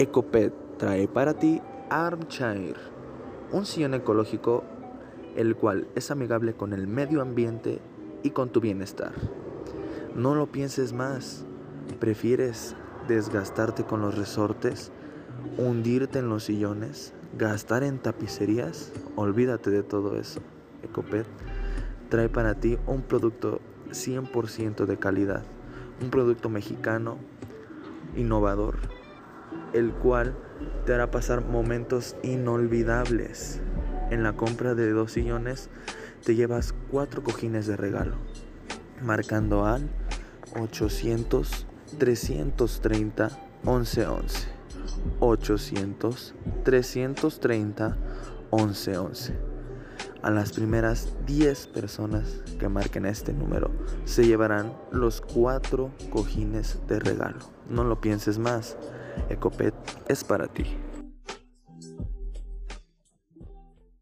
Ecopet trae para ti Armchair, un sillón ecológico el cual es amigable con el medio ambiente y con tu bienestar. No lo pienses más, prefieres desgastarte con los resortes, hundirte en los sillones, gastar en tapicerías, olvídate de todo eso. Ecopet trae para ti un producto 100% de calidad, un producto mexicano innovador, el cual te hará pasar momentos inolvidables. En la compra de dos sillones te llevas cuatro cojines de regalo, marcando al 800 330 1111. 800 330 1111. A las primeras 10 personas que marquen este número se llevarán los cuatro cojines de regalo. No lo pienses más. Ecopet es para ti.